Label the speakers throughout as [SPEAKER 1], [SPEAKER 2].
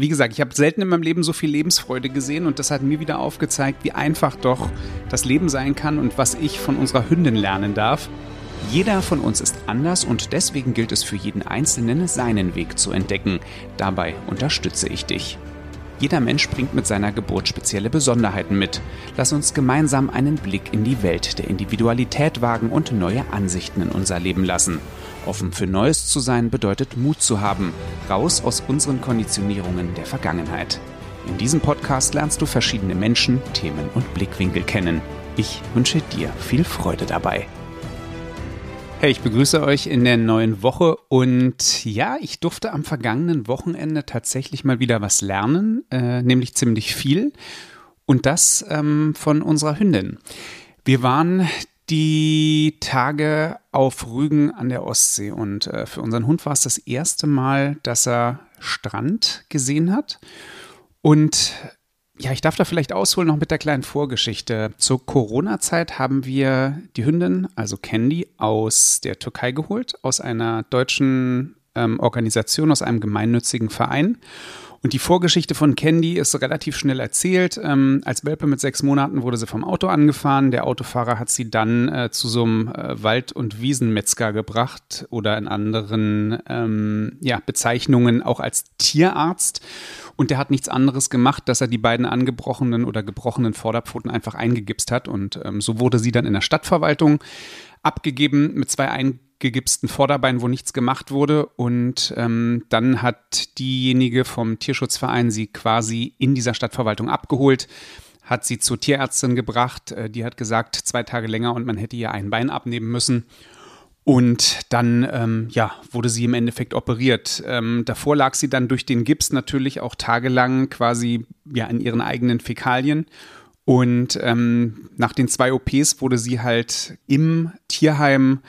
[SPEAKER 1] wie gesagt, ich habe selten in meinem Leben so viel Lebensfreude gesehen und das hat mir wieder aufgezeigt, wie einfach doch das Leben sein kann und was ich von unserer Hündin lernen darf. Jeder von uns ist anders und deswegen gilt es für jeden Einzelnen, seinen Weg zu entdecken. Dabei unterstütze ich dich. Jeder Mensch bringt mit seiner Geburt spezielle Besonderheiten mit. Lass uns gemeinsam einen Blick in die Welt der Individualität wagen und neue Ansichten in unser Leben lassen. Offen für Neues zu sein bedeutet Mut zu haben, raus aus unseren Konditionierungen der Vergangenheit. In diesem Podcast lernst du verschiedene Menschen, Themen und Blickwinkel kennen. Ich wünsche dir viel Freude dabei. Hey, ich begrüße euch in der neuen Woche und ja, ich durfte am vergangenen Wochenende tatsächlich mal wieder was lernen, äh, nämlich ziemlich viel und das ähm, von unserer Hündin. Wir waren die Tage auf Rügen an der Ostsee und äh, für unseren Hund war es das erste Mal, dass er Strand gesehen hat und ja, ich darf da vielleicht ausholen noch mit der kleinen Vorgeschichte. Zur Corona-Zeit haben wir die Hündin, also Candy, aus der Türkei geholt, aus einer deutschen ähm, Organisation, aus einem gemeinnützigen Verein. Und die Vorgeschichte von Candy ist relativ schnell erzählt. Ähm, als Welpe mit sechs Monaten wurde sie vom Auto angefahren. Der Autofahrer hat sie dann äh, zu so einem äh, Wald- und Wiesenmetzger gebracht oder in anderen ähm, ja, Bezeichnungen auch als Tierarzt. Und der hat nichts anderes gemacht, dass er die beiden angebrochenen oder gebrochenen Vorderpfoten einfach eingegipst hat. Und ähm, so wurde sie dann in der Stadtverwaltung abgegeben mit zwei eingegipsten Vorderbeinen, wo nichts gemacht wurde. Und ähm, dann hat diejenige vom Tierschutzverein sie quasi in dieser Stadtverwaltung abgeholt hat sie zur Tierärztin gebracht. Äh, die hat gesagt, zwei Tage länger und man hätte ihr ein Bein abnehmen müssen. Und dann ähm, ja, wurde sie im Endeffekt operiert. Ähm, davor lag sie dann durch den Gips natürlich auch tagelang quasi ja, in ihren eigenen Fäkalien. Und ähm, nach den zwei OPs wurde sie halt im Tierheim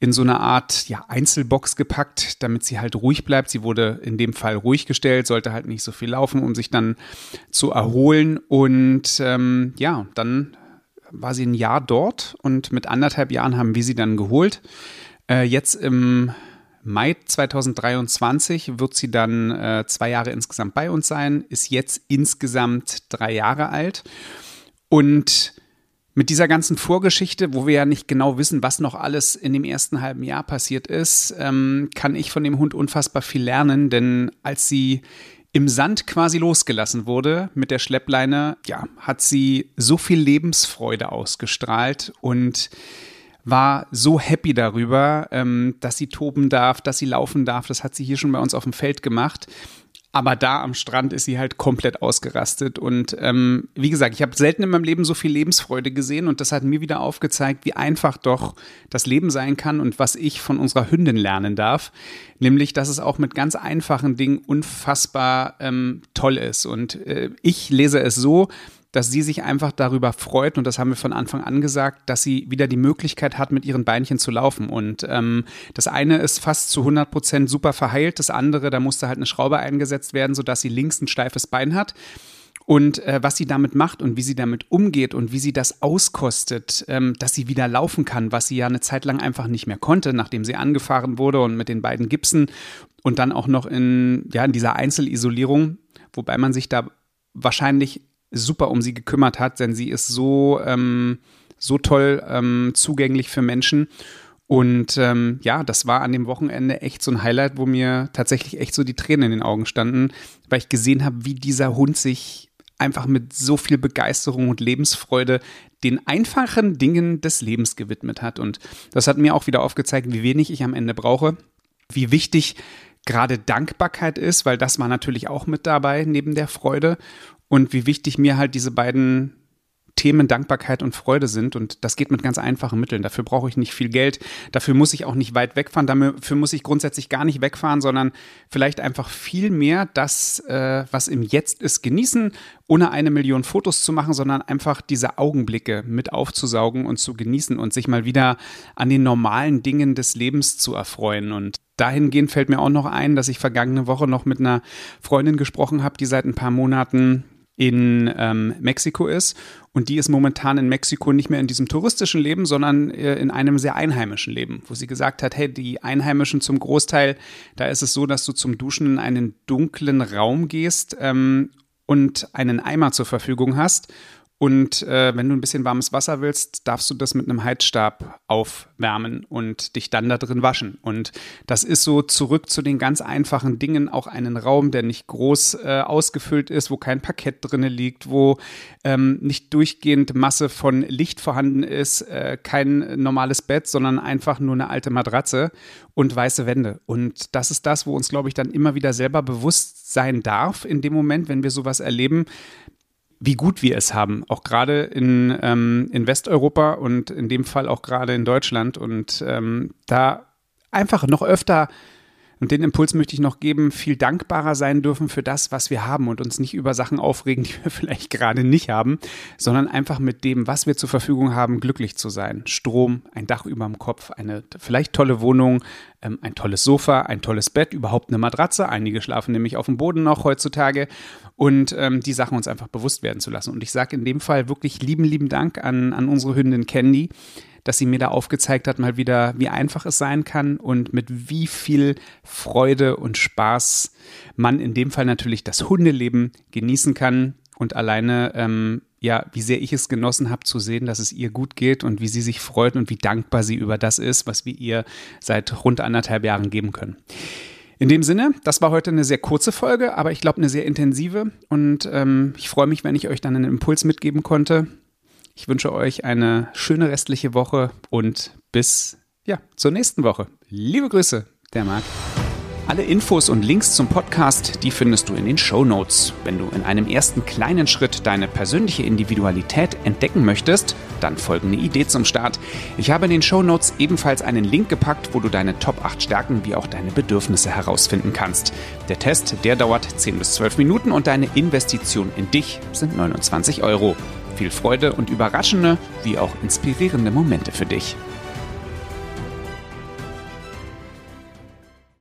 [SPEAKER 1] in so eine Art ja, Einzelbox gepackt, damit sie halt ruhig bleibt. Sie wurde in dem Fall ruhig gestellt, sollte halt nicht so viel laufen, um sich dann zu erholen. Und ähm, ja, dann war sie ein Jahr dort und mit anderthalb Jahren haben wir sie dann geholt. Äh, jetzt im Mai 2023 wird sie dann äh, zwei Jahre insgesamt bei uns sein, ist jetzt insgesamt drei Jahre alt. Und mit dieser ganzen Vorgeschichte, wo wir ja nicht genau wissen, was noch alles in dem ersten halben Jahr passiert ist, ähm, kann ich von dem Hund unfassbar viel lernen, denn als sie im Sand quasi losgelassen wurde mit der Schleppleine, ja, hat sie so viel Lebensfreude ausgestrahlt und war so happy darüber, ähm, dass sie toben darf, dass sie laufen darf. Das hat sie hier schon bei uns auf dem Feld gemacht. Aber da am Strand ist sie halt komplett ausgerastet. Und ähm, wie gesagt, ich habe selten in meinem Leben so viel Lebensfreude gesehen und das hat mir wieder aufgezeigt, wie einfach doch das Leben sein kann und was ich von unserer Hündin lernen darf. Nämlich, dass es auch mit ganz einfachen Dingen unfassbar ähm, toll ist. Und äh, ich lese es so, dass sie sich einfach darüber freut, und das haben wir von Anfang an gesagt, dass sie wieder die Möglichkeit hat, mit ihren Beinchen zu laufen. Und ähm, das eine ist fast zu 100 Prozent super verheilt, das andere, da musste halt eine Schraube eingesetzt werden, sodass sie links ein steifes Bein hat. Und äh, was sie damit macht und wie sie damit umgeht und wie sie das auskostet, ähm, dass sie wieder laufen kann, was sie ja eine Zeit lang einfach nicht mehr konnte, nachdem sie angefahren wurde und mit den beiden Gipsen und dann auch noch in, ja, in dieser Einzelisolierung, wobei man sich da wahrscheinlich super um sie gekümmert hat, denn sie ist so, ähm, so toll ähm, zugänglich für Menschen. Und ähm, ja, das war an dem Wochenende echt so ein Highlight, wo mir tatsächlich echt so die Tränen in den Augen standen, weil ich gesehen habe, wie dieser Hund sich einfach mit so viel Begeisterung und Lebensfreude den einfachen Dingen des Lebens gewidmet hat. Und das hat mir auch wieder aufgezeigt, wie wenig ich am Ende brauche, wie wichtig gerade Dankbarkeit ist, weil das war natürlich auch mit dabei neben der Freude und wie wichtig mir halt diese beiden Themen Dankbarkeit und Freude sind. Und das geht mit ganz einfachen Mitteln. Dafür brauche ich nicht viel Geld. Dafür muss ich auch nicht weit wegfahren. Dafür muss ich grundsätzlich gar nicht wegfahren, sondern vielleicht einfach viel mehr das, äh, was im Jetzt ist, genießen, ohne eine Million Fotos zu machen, sondern einfach diese Augenblicke mit aufzusaugen und zu genießen und sich mal wieder an den normalen Dingen des Lebens zu erfreuen. Und dahingehend fällt mir auch noch ein, dass ich vergangene Woche noch mit einer Freundin gesprochen habe, die seit ein paar Monaten in ähm, Mexiko ist. Und die ist momentan in Mexiko nicht mehr in diesem touristischen Leben, sondern äh, in einem sehr einheimischen Leben, wo sie gesagt hat, hey, die Einheimischen zum Großteil, da ist es so, dass du zum Duschen in einen dunklen Raum gehst ähm, und einen Eimer zur Verfügung hast und äh, wenn du ein bisschen warmes Wasser willst, darfst du das mit einem Heizstab aufwärmen und dich dann da drin waschen. Und das ist so zurück zu den ganz einfachen Dingen, auch einen Raum, der nicht groß äh, ausgefüllt ist, wo kein Parkett drinne liegt, wo ähm, nicht durchgehend Masse von Licht vorhanden ist, äh, kein normales Bett, sondern einfach nur eine alte Matratze und weiße Wände. Und das ist das, wo uns, glaube ich, dann immer wieder selber bewusst sein darf in dem Moment, wenn wir sowas erleben wie gut wir es haben, auch gerade in, ähm, in Westeuropa und in dem Fall auch gerade in Deutschland. Und ähm, da einfach noch öfter und den Impuls möchte ich noch geben, viel dankbarer sein dürfen für das, was wir haben und uns nicht über Sachen aufregen, die wir vielleicht gerade nicht haben, sondern einfach mit dem, was wir zur Verfügung haben, glücklich zu sein. Strom, ein Dach über dem Kopf, eine vielleicht tolle Wohnung, ähm, ein tolles Sofa, ein tolles Bett, überhaupt eine Matratze. Einige schlafen nämlich auf dem Boden noch heutzutage und ähm, die Sachen uns einfach bewusst werden zu lassen. Und ich sage in dem Fall wirklich lieben, lieben Dank an, an unsere Hündin Candy dass sie mir da aufgezeigt hat, mal wieder, wie einfach es sein kann und mit wie viel Freude und Spaß man in dem Fall natürlich das Hundeleben genießen kann und alleine, ähm, ja, wie sehr ich es genossen habe zu sehen, dass es ihr gut geht und wie sie sich freut und wie dankbar sie über das ist, was wir ihr seit rund anderthalb Jahren geben können. In dem Sinne, das war heute eine sehr kurze Folge, aber ich glaube eine sehr intensive und ähm, ich freue mich, wenn ich euch dann einen Impuls mitgeben konnte. Ich wünsche euch eine schöne restliche Woche und bis ja, zur nächsten Woche. Liebe Grüße, der Marc. Alle Infos und Links zum Podcast, die findest du in den Show Notes. Wenn du in einem ersten kleinen Schritt deine persönliche Individualität entdecken möchtest, dann folgende Idee zum Start. Ich habe in den Show Notes ebenfalls einen Link gepackt, wo du deine Top 8 Stärken wie auch deine Bedürfnisse herausfinden kannst. Der Test, der dauert 10 bis 12 Minuten und deine Investition in dich sind 29 Euro. Viel Freude und überraschende wie auch inspirierende Momente für dich.